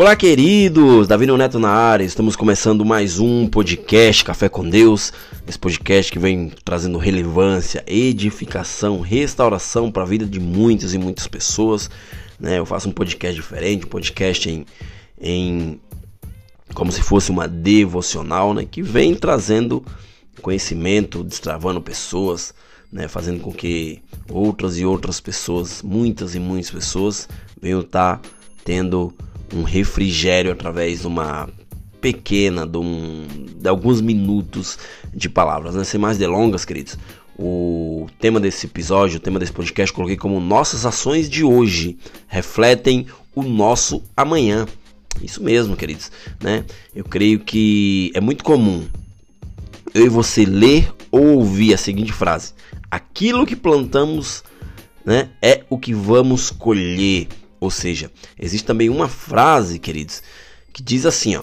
Olá, queridos! Davi Neto na área. Estamos começando mais um podcast Café com Deus. Esse podcast que vem trazendo relevância, edificação, restauração para a vida de muitas e muitas pessoas. Né? Eu faço um podcast diferente, um podcast em, em como se fosse uma devocional, né? Que vem trazendo conhecimento, destravando pessoas, né? Fazendo com que outras e outras pessoas, muitas e muitas pessoas, venham estar tá tendo um refrigério através de uma pequena, de, um, de alguns minutos de palavras. Né? Sem mais delongas, queridos, o tema desse episódio, o tema desse podcast, coloquei como nossas ações de hoje refletem o nosso amanhã. Isso mesmo, queridos, né? Eu creio que é muito comum eu e você ler ou ouvir a seguinte frase: aquilo que plantamos, né, é o que vamos colher. Ou seja, existe também uma frase, queridos, que diz assim, ó: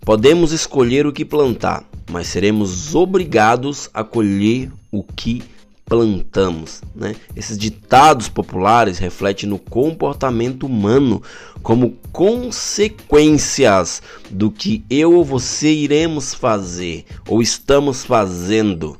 Podemos escolher o que plantar, mas seremos obrigados a colher o que plantamos. Né? Esses ditados populares refletem no comportamento humano como consequências do que eu ou você iremos fazer ou estamos fazendo.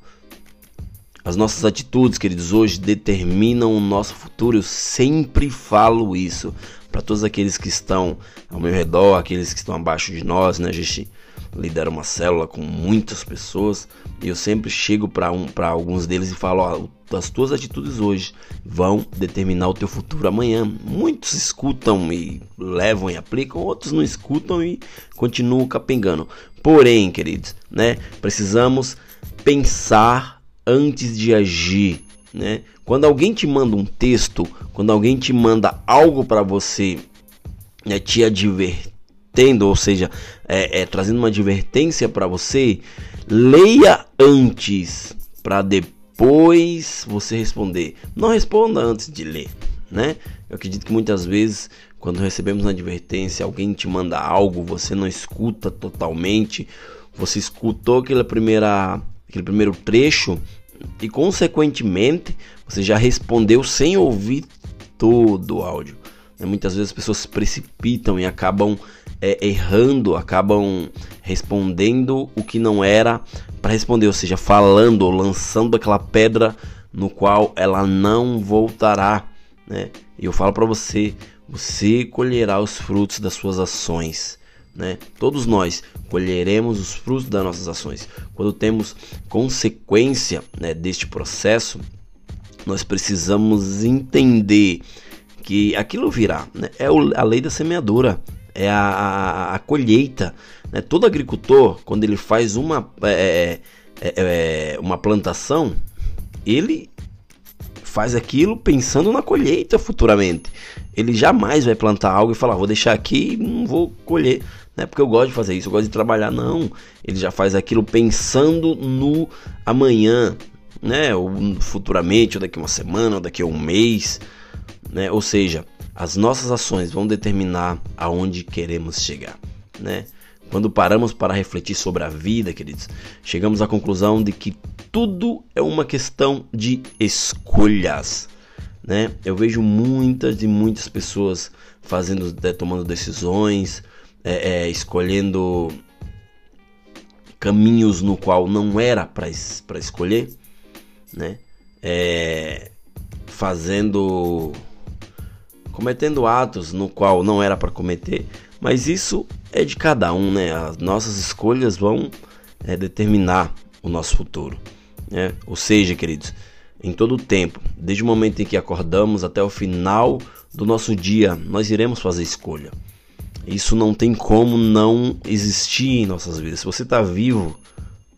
As nossas atitudes, queridos, hoje determinam o nosso futuro. Eu sempre falo isso para todos aqueles que estão ao meu redor, aqueles que estão abaixo de nós, né? A gente lidera uma célula com muitas pessoas e eu sempre chego para um, para alguns deles e falo: ó, as tuas atitudes hoje vão determinar o teu futuro amanhã. Muitos escutam e levam e aplicam, outros não escutam e continuam capengando. Porém, queridos, né? Precisamos pensar antes de agir, né? Quando alguém te manda um texto, quando alguém te manda algo para você, né, te advertendo, ou seja, é, é trazendo uma advertência para você, leia antes para depois você responder. Não responda antes de ler, né? Eu acredito que muitas vezes quando recebemos uma advertência, alguém te manda algo, você não escuta totalmente, você escutou aquela primeira, aquele primeiro trecho, e consequentemente você já respondeu sem ouvir todo o áudio. Né? Muitas vezes as pessoas se precipitam e acabam é, errando, acabam respondendo o que não era para responder, ou seja, falando ou lançando aquela pedra no qual ela não voltará. Né? E eu falo para você, você colherá os frutos das suas ações. Né? Todos nós colheremos os frutos das nossas ações. Quando temos consequência né, deste processo, nós precisamos entender que aquilo virá. Né? É a lei da semeadura, é a, a, a colheita. Né? Todo agricultor, quando ele faz uma, é, é, é, é uma plantação, ele faz aquilo pensando na colheita futuramente. Ele jamais vai plantar algo e falar, vou deixar aqui e não vou colher. Não é porque eu gosto de fazer isso, eu gosto de trabalhar. Não. Ele já faz aquilo pensando no amanhã, né? Ou futuramente, ou daqui uma semana, ou daqui a um mês. Né? Ou seja, as nossas ações vão determinar aonde queremos chegar, né? Quando paramos para refletir sobre a vida, queridos, chegamos à conclusão de que tudo é uma questão de escolhas, né? Eu vejo muitas e muitas pessoas fazendo, tomando decisões, é, é, escolhendo caminhos no qual não era para escolher, né? É, fazendo, cometendo atos no qual não era para cometer, mas isso é de cada um, né? As nossas escolhas vão é, determinar o nosso futuro, né? Ou seja, queridos, em todo o tempo, desde o momento em que acordamos até o final do nosso dia, nós iremos fazer escolha. Isso não tem como não existir em nossas vidas. Se você está vivo,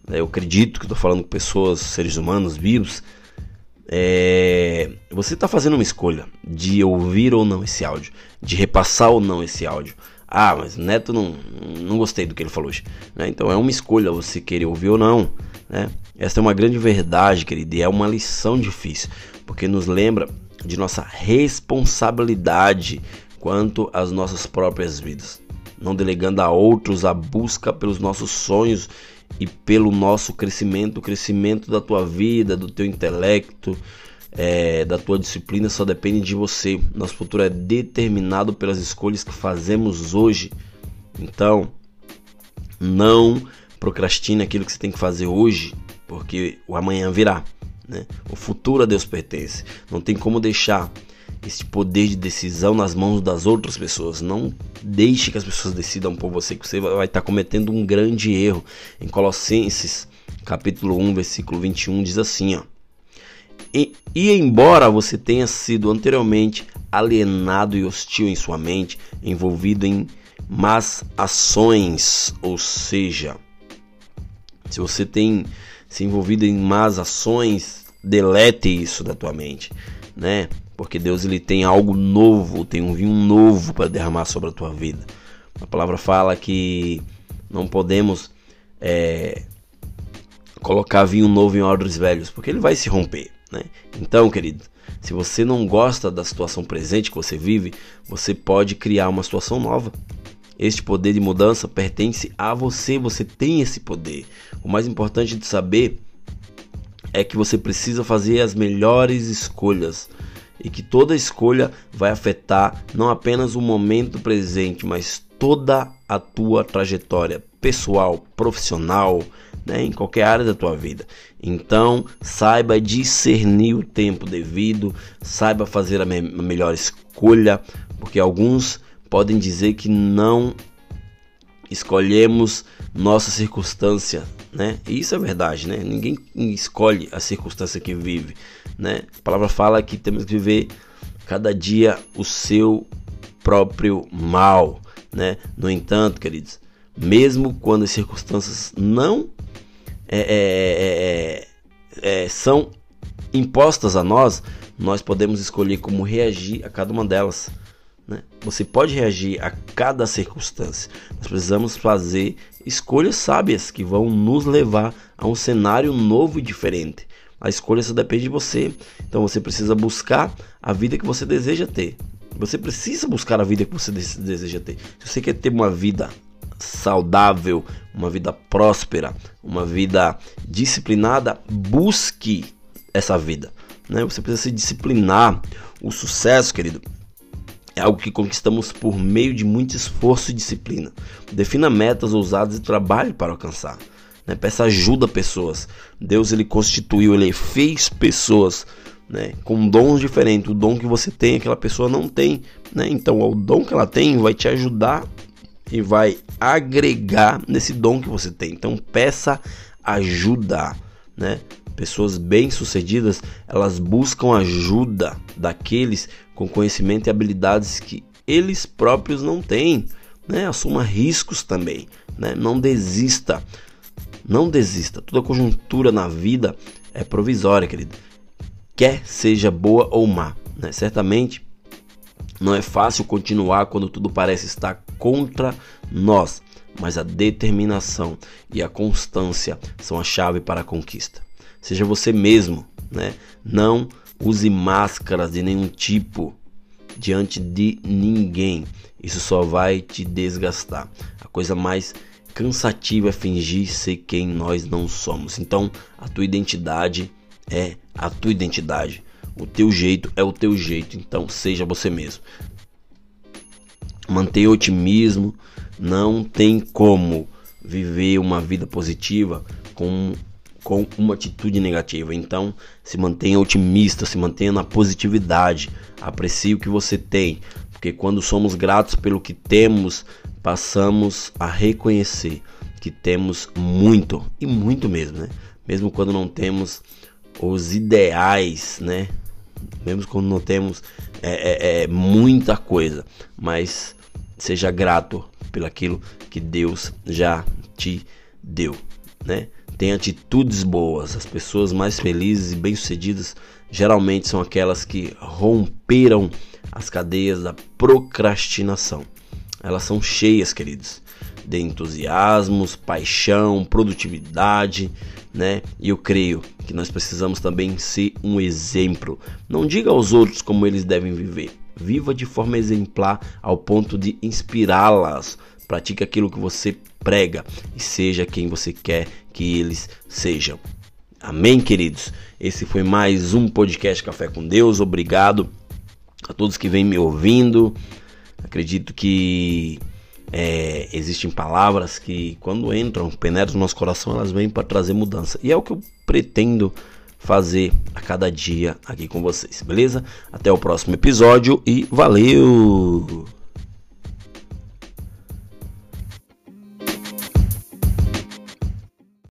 né, eu acredito que estou falando com pessoas, seres humanos vivos, é, você está fazendo uma escolha de ouvir ou não esse áudio, de repassar ou não esse áudio. Ah, mas Neto não, não gostei do que ele falou hoje. Né? Então é uma escolha você querer ouvir ou não. Né? Essa é uma grande verdade, querido, e é uma lição difícil, porque nos lembra de nossa responsabilidade quanto às nossas próprias vidas, não delegando a outros a busca pelos nossos sonhos e pelo nosso crescimento, o crescimento da tua vida, do teu intelecto, é, da tua disciplina só depende de você. Nosso futuro é determinado pelas escolhas que fazemos hoje. Então, não procrastine aquilo que você tem que fazer hoje, porque o amanhã virá. Né? O futuro a Deus pertence. Não tem como deixar esse poder de decisão nas mãos das outras pessoas. Não deixe que as pessoas decidam por você, que você vai estar cometendo um grande erro. Em Colossenses, capítulo 1, versículo 21, diz assim, ó. E, e embora você tenha sido anteriormente alienado e hostil em sua mente, envolvido em más ações, ou seja, se você tem se envolvido em más ações, delete isso da tua mente, né? Porque Deus ele tem algo novo, tem um vinho novo para derramar sobre a tua vida. A palavra fala que não podemos é, colocar vinho novo em odres velhos, porque ele vai se romper. Né? Então, querido, se você não gosta da situação presente que você vive, você pode criar uma situação nova. Este poder de mudança pertence a você, você tem esse poder. O mais importante de saber é que você precisa fazer as melhores escolhas e que toda escolha vai afetar não apenas o momento presente, mas toda a tua trajetória pessoal, profissional, né, em qualquer área da tua vida. Então, saiba discernir o tempo devido, saiba fazer a, me a melhor escolha, porque alguns podem dizer que não escolhemos nossa circunstância, né? E isso é verdade, né? Ninguém escolhe a circunstância que vive, né? A palavra fala que temos que viver cada dia o seu próprio mal, né? No entanto, queridos, mesmo quando as circunstâncias não é é, é, é, é, são impostas a nós, nós podemos escolher como reagir a cada uma delas. Né? Você pode reagir a cada circunstância. Nós precisamos fazer escolhas sábias que vão nos levar a um cenário novo e diferente. A escolha só depende de você. Então você precisa buscar a vida que você deseja ter. Você precisa buscar a vida que você deseja ter. Se você quer ter uma vida saudável, uma vida próspera, uma vida disciplinada, busque essa vida. Né? Você precisa se disciplinar. O sucesso, querido, é algo que conquistamos por meio de muito esforço e disciplina. Defina metas ousadas e trabalhe para alcançar. Né? Peça ajuda a pessoas. Deus ele constituiu, ele fez pessoas né, com dons diferentes. O dom que você tem, aquela pessoa não tem. Né? Então, o dom que ela tem vai te ajudar e vai agregar nesse dom que você tem. Então peça ajuda, né? Pessoas bem-sucedidas, elas buscam ajuda daqueles com conhecimento e habilidades que eles próprios não têm, né? Assuma riscos também, né? Não desista. Não desista. Toda conjuntura na vida é provisória, querido. Quer seja boa ou má, né? Certamente não é fácil continuar quando tudo parece estar contra nós, mas a determinação e a constância são a chave para a conquista. Seja você mesmo, né? Não use máscaras de nenhum tipo diante de ninguém. Isso só vai te desgastar. A coisa mais cansativa é fingir ser quem nós não somos. Então, a tua identidade é a tua identidade. O teu jeito é o teu jeito, então seja você mesmo. Mantenha otimismo, não tem como viver uma vida positiva com, com uma atitude negativa. Então, se mantenha otimista, se mantenha na positividade, aprecie o que você tem, porque quando somos gratos pelo que temos, passamos a reconhecer que temos muito e muito mesmo, né? Mesmo quando não temos os ideais, né? mesmo quando não temos é, é, é, muita coisa, mas seja grato pelaquilo que Deus já te deu, né? Tem atitudes boas. As pessoas mais felizes e bem-sucedidas geralmente são aquelas que romperam as cadeias da procrastinação. Elas são cheias, queridos, de entusiasmos, paixão, produtividade, né? E eu creio que nós precisamos também ser um exemplo. Não diga aos outros como eles devem viver. Viva de forma exemplar ao ponto de inspirá-las. Pratique aquilo que você prega e seja quem você quer que eles sejam. Amém, queridos? Esse foi mais um podcast Café com Deus. Obrigado a todos que vêm me ouvindo. Acredito que é, existem palavras que, quando entram, penetram no nosso coração, elas vêm para trazer mudança. E é o que eu pretendo fazer a cada dia aqui com vocês, beleza? Até o próximo episódio e valeu!